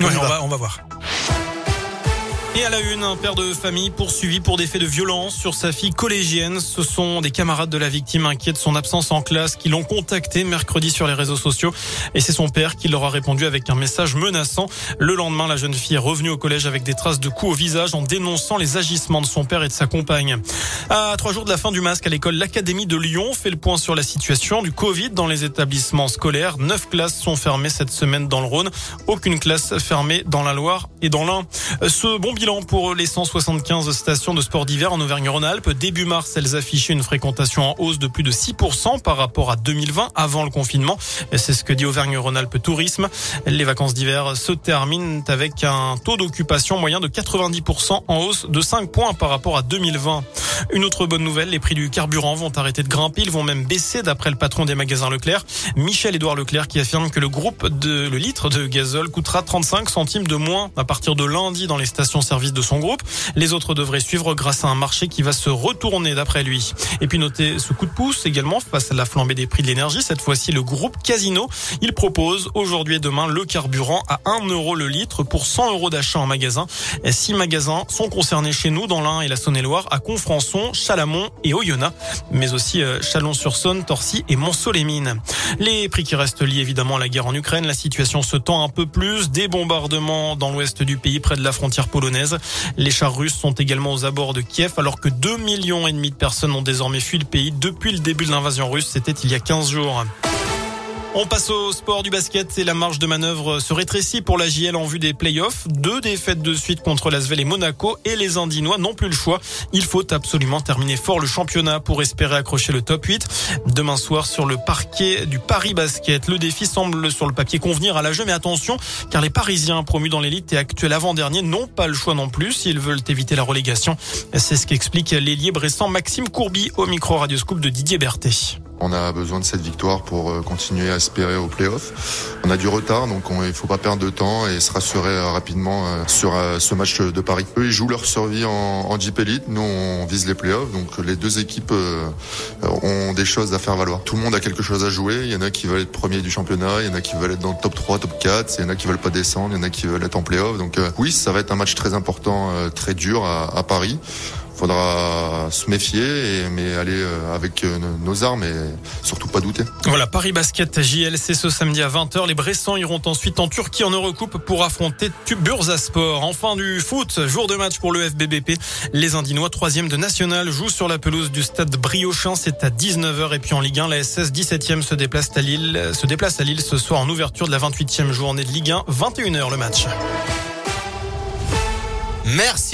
on, va, on va voir. Et à la une, un père de famille poursuivi pour des faits de violence sur sa fille collégienne. Ce sont des camarades de la victime inquiets de son absence en classe qui l'ont contacté mercredi sur les réseaux sociaux. Et c'est son père qui leur a répondu avec un message menaçant. Le lendemain, la jeune fille est revenue au collège avec des traces de coups au visage en dénonçant les agissements de son père et de sa compagne. À trois jours de la fin du masque à l'école, l'Académie de Lyon fait le point sur la situation du Covid dans les établissements scolaires. Neuf classes sont fermées cette semaine dans le Rhône. Aucune classe fermée dans la Loire et dans l'Ain. Ce bon bilan pour les 175 stations de sport d'hiver en Auvergne-Rhône-Alpes. Début mars, elles affichaient une fréquentation en hausse de plus de 6% par rapport à 2020 avant le confinement. C'est ce que dit Auvergne-Rhône-Alpes Tourisme. Les vacances d'hiver se terminent avec un taux d'occupation moyen de 90% en hausse de 5 points par rapport à 2020. Une autre bonne nouvelle, les prix du carburant vont arrêter de grimper, ils vont même baisser d'après le patron des magasins Leclerc, Michel-Édouard Leclerc qui affirme que le groupe de le litre de gazole coûtera 35 centimes de moins à partir de lundi dans les stations service de son groupe. Les autres devraient suivre grâce à un marché qui va se retourner d'après lui. Et puis notez ce coup de pouce également face à la flambée des prix de l'énergie. Cette fois-ci, le groupe Casino, il propose aujourd'hui et demain le carburant à 1 euro le litre pour 100 euros d'achat en magasin. Six magasins sont concernés chez nous dans l'Ain et la Saône-et-Loire à Confrançon, Chalamont et Oyonnax, mais aussi euh, Chalon-sur-Saône, Torcy et Monceau-les-Mines. Les prix qui restent liés évidemment à la guerre en Ukraine, la situation se tend un peu plus. Des bombardements dans l'ouest du pays près de la frontière polonaise. Les chars russes sont également aux abords de Kiev alors que 2 millions et demi de personnes ont désormais fui le pays depuis le début de l'invasion russe. C'était il y a 15 jours. On passe au sport du basket et la marge de manœuvre se rétrécit pour la JL en vue des playoffs. Deux défaites de suite contre l'Asvel et Monaco et les Indinois n'ont plus le choix. Il faut absolument terminer fort le championnat pour espérer accrocher le top 8. Demain soir sur le parquet du Paris Basket, le défi semble sur le papier convenir à la mais attention car les Parisiens promus dans l'élite et actuels avant-dernier n'ont pas le choix non plus s'ils veulent éviter la relégation. C'est ce qu'explique l'ailier bressant Maxime Courby au micro radioscope de Didier Berthet. On a besoin de cette victoire pour euh, continuer à espérer au playoff. On a du retard, donc il ne faut pas perdre de temps et se rassurer euh, rapidement euh, sur ce match de Paris. Eux, ils jouent leur survie en, en Jeep. Nous, on vise les playoffs. Donc les deux équipes ont des choses à faire valoir. Tout le monde a quelque chose à jouer. Il y en a qui veulent être premier du championnat, il y en a qui veulent être dans le top 3, top 4, il y en a qui veulent pas descendre, il y en a qui veulent être en playoff. Donc oui, ça va être un match très important, très dur à Paris faudra se méfier, mais aller euh, avec euh, nos armes et surtout pas douter. Voilà, Paris Basket JLC ce samedi à 20h. Les Bressans iront ensuite en Turquie en Eurocoupe pour affronter Bursaspor. Enfin du foot, jour de match pour le FBBP. Les Indinois, troisième de national, jouent sur la pelouse du stade Briochin. C'est à 19h. Et puis en Ligue 1, la SS 17e se déplace à Lille, se déplace à Lille ce soir en ouverture de la 28e journée de Ligue 1. 21h le match. Merci.